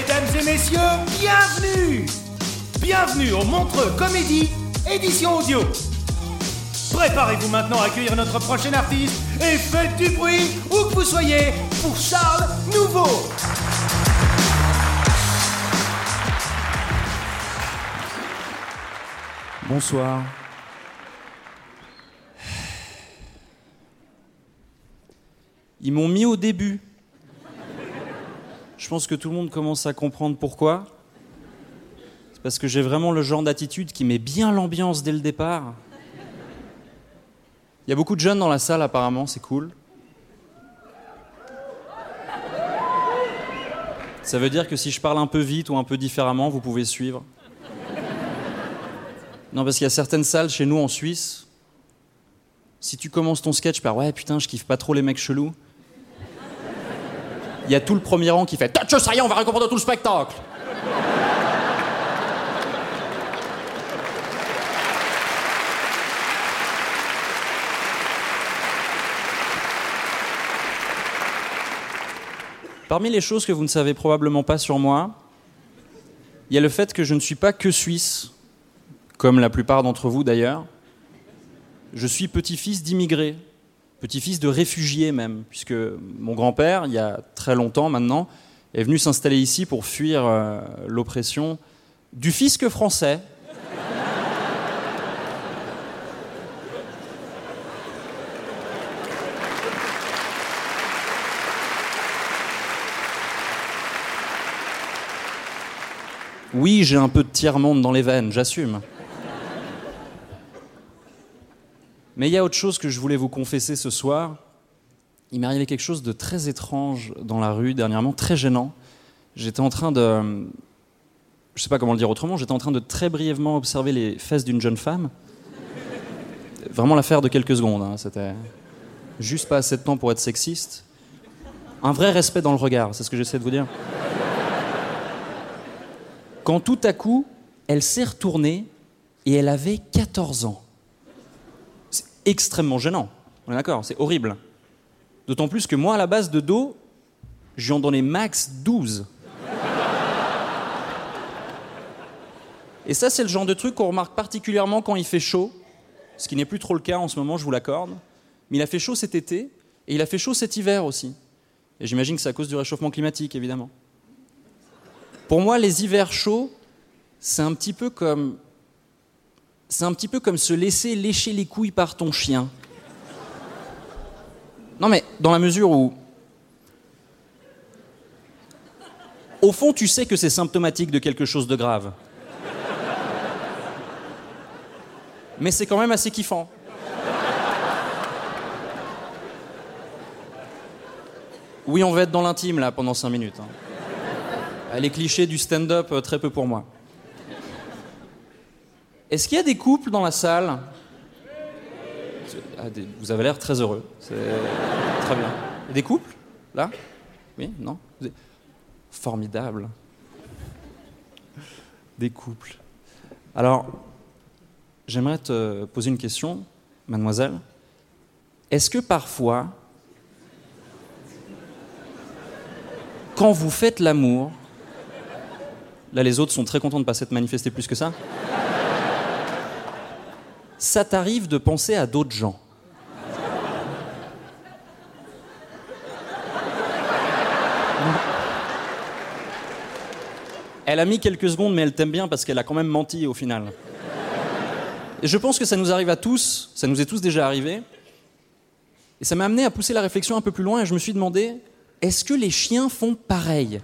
Mesdames et messieurs, bienvenue Bienvenue au Montreux Comédie, édition audio. Préparez-vous maintenant à accueillir notre prochain artiste et faites du bruit où que vous soyez pour Charles Nouveau. Bonsoir. Ils m'ont mis au début. Je pense que tout le monde commence à comprendre pourquoi. C'est parce que j'ai vraiment le genre d'attitude qui met bien l'ambiance dès le départ. Il y a beaucoup de jeunes dans la salle apparemment, c'est cool. Ça veut dire que si je parle un peu vite ou un peu différemment, vous pouvez suivre. Non, parce qu'il y a certaines salles chez nous en Suisse. Si tu commences ton sketch par ouais, putain, je kiffe pas trop les mecs chelous. Il y a tout le premier rang qui fait Touch, ça y est, on va récompenser tout le spectacle. Parmi les choses que vous ne savez probablement pas sur moi, il y a le fait que je ne suis pas que suisse, comme la plupart d'entre vous d'ailleurs. Je suis petit-fils d'immigrés, petit-fils de réfugiés même, puisque mon grand-père, il y a très longtemps maintenant, est venu s'installer ici pour fuir euh, l'oppression du fisc français. Oui, j'ai un peu de tiers-monde dans les veines, j'assume. Mais il y a autre chose que je voulais vous confesser ce soir. Il m'est arrivé quelque chose de très étrange dans la rue dernièrement, très gênant. J'étais en train de. Je sais pas comment le dire autrement, j'étais en train de très brièvement observer les fesses d'une jeune femme. Vraiment l'affaire de quelques secondes, hein, c'était juste pas assez de temps pour être sexiste. Un vrai respect dans le regard, c'est ce que j'essaie de vous dire. Quand tout à coup, elle s'est retournée et elle avait 14 ans. Extrêmement gênant, on est d'accord, c'est horrible. D'autant plus que moi, à la base de dos, j'en donnais max 12. Et ça, c'est le genre de truc qu'on remarque particulièrement quand il fait chaud, ce qui n'est plus trop le cas en ce moment, je vous l'accorde. Mais il a fait chaud cet été et il a fait chaud cet hiver aussi. Et j'imagine que c'est à cause du réchauffement climatique, évidemment. Pour moi, les hivers chauds, c'est un petit peu comme. C'est un petit peu comme se laisser lécher les couilles par ton chien. Non, mais dans la mesure où. Au fond, tu sais que c'est symptomatique de quelque chose de grave. Mais c'est quand même assez kiffant. Oui, on va être dans l'intime là pendant 5 minutes. hein. Les clichés du stand-up, euh, très peu pour moi. Est-ce qu'il y a des couples dans la salle? Ah, Vous avez l'air très heureux. Très bien. Des couples Là? Oui Non? Formidable. Des couples. Alors, j'aimerais te poser une question, mademoiselle. Est-ce que parfois, quand vous faites l'amour, là les autres sont très contents de ne pas s'être manifestés plus que ça, ça t'arrive de penser à d'autres gens. Elle a mis quelques secondes, mais elle t'aime bien parce qu'elle a quand même menti au final. Et je pense que ça nous arrive à tous, ça nous est tous déjà arrivé. Et ça m'a amené à pousser la réflexion un peu plus loin et je me suis demandé est-ce que les chiens font pareil?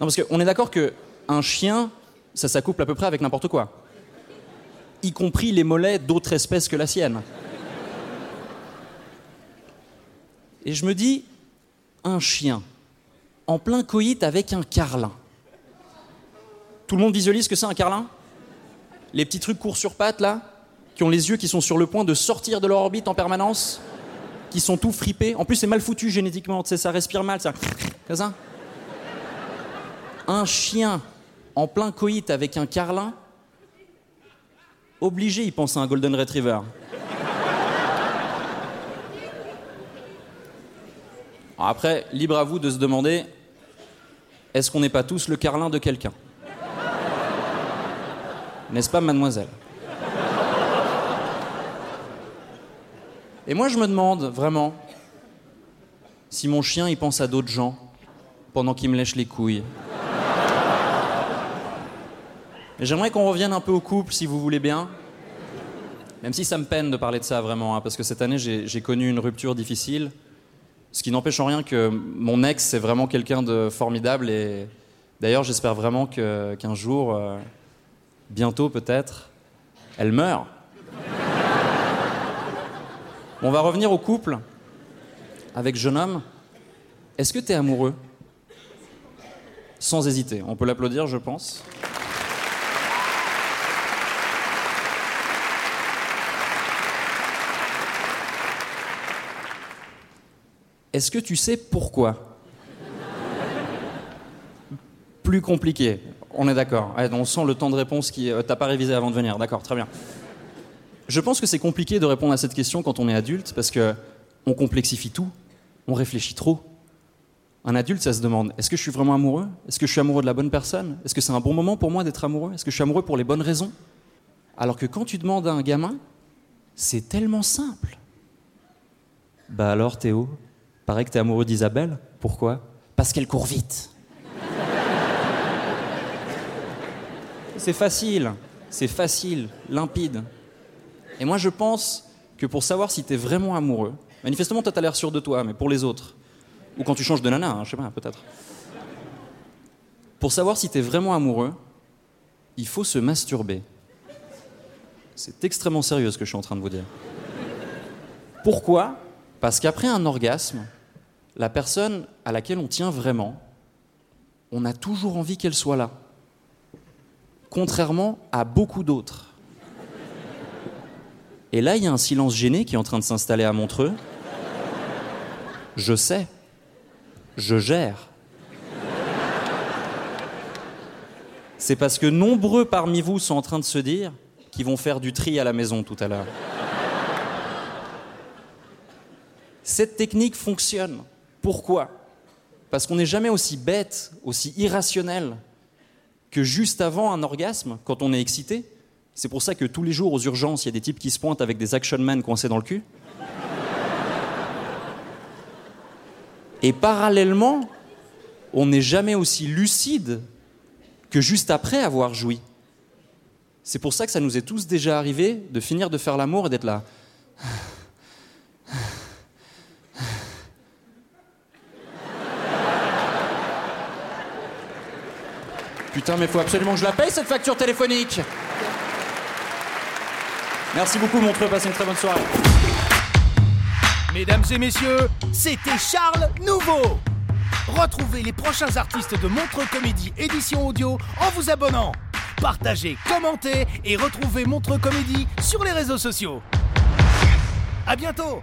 Non, parce qu'on est d'accord que un chien, ça s'accouple à peu près avec n'importe quoi y compris les mollets d'autres espèces que la sienne. Et je me dis, un chien, en plein coït avec un carlin. Tout le monde visualise que c'est un carlin? Les petits trucs courts sur pattes, là Qui ont les yeux qui sont sur le point de sortir de leur orbite en permanence Qui sont tout fripés En plus, c'est mal foutu génétiquement, ça respire mal, ça. Comme ça? Un chien en plein coït avec un carlin Obligé, il pense à un Golden Retriever. après, libre à vous de se demander est-ce qu'on n'est pas tous le carlin de quelqu'un? N'est-ce pas, mademoiselle? Et moi, je me demande vraiment si mon chien il pense à d'autres gens pendant qu'il me lèche les couilles. Et j'aimerais qu'on revienne un peu au couple, si vous voulez bien. Même si ça me peine de parler de ça vraiment, hein, parce que cette année j'ai connu une rupture difficile. Ce qui n'empêche en rien que mon ex, c'est vraiment quelqu'un de formidable. Et d'ailleurs, j'espère vraiment qu'un jour, euh, bientôt peut-être, elle meurt. On va revenir au couple avec jeune homme. Est-ce que tu es amoureux? Sans hésiter. On peut l'applaudir, je pense. Est-ce que tu sais pourquoi? Plus compliqué. On est d'accord. on sent le temps de réponse qui. Euh, t'as pas révisé avant de venir. D'accord, très bien. Je pense que c'est compliqué de répondre à cette question quand on est adulte parce que on complexifie tout, on réfléchit trop. Un adulte, ça se demande est-ce que je suis vraiment amoureux? Est-ce que je suis amoureux de la bonne personne? Est-ce que c'est un bon moment pour moi d'être amoureux? Est-ce que je suis amoureux pour les bonnes raisons? Alors que quand tu demandes à un gamin, c'est tellement simple. Bah alors Théo, Paraît que tu es amoureux d'Isabelle. Pourquoi? Parce qu'elle court vite. c'est facile, c'est facile, limpide. Et moi je pense que pour savoir si tu es vraiment amoureux, manifestement toi as l'air sûr de toi, mais pour les autres, ou quand tu changes de nana, hein, je sais pas, peut-être. Pour savoir si tu es vraiment amoureux, il faut se masturber. C'est extrêmement sérieux ce que je suis en train de vous dire. Pourquoi? Parce qu'après un orgasme, la personne à laquelle on tient vraiment, on a toujours envie qu'elle soit là. Contrairement à beaucoup d'autres. Et là, il y a un silence gêné qui est en train de s'installer à Montreux. Je sais. Je gère. C'est parce que nombreux parmi vous sont en train de se dire qu'ils vont faire du tri à la maison tout à l'heure. Cette technique fonctionne. Pourquoi? Parce qu'on n'est jamais aussi bête, aussi irrationnel que juste avant un orgasme, quand on est excité. C'est pour ça que tous les jours aux urgences, il y a des types qui se pointent avec des action men coincés dans le cul. Et parallèlement, on n'est jamais aussi lucide que juste après avoir joui. C'est pour ça que ça nous est tous déjà arrivé de finir de faire l'amour et d'être là. Putain, mais faut absolument que je la paye cette facture téléphonique. Merci beaucoup, Montreux. Passez une très bonne soirée. Mesdames et messieurs, c'était Charles Nouveau. Retrouvez les prochains artistes de Montreux Comédie édition audio en vous abonnant. Partagez, commentez et retrouvez Montreux Comédie sur les réseaux sociaux. À bientôt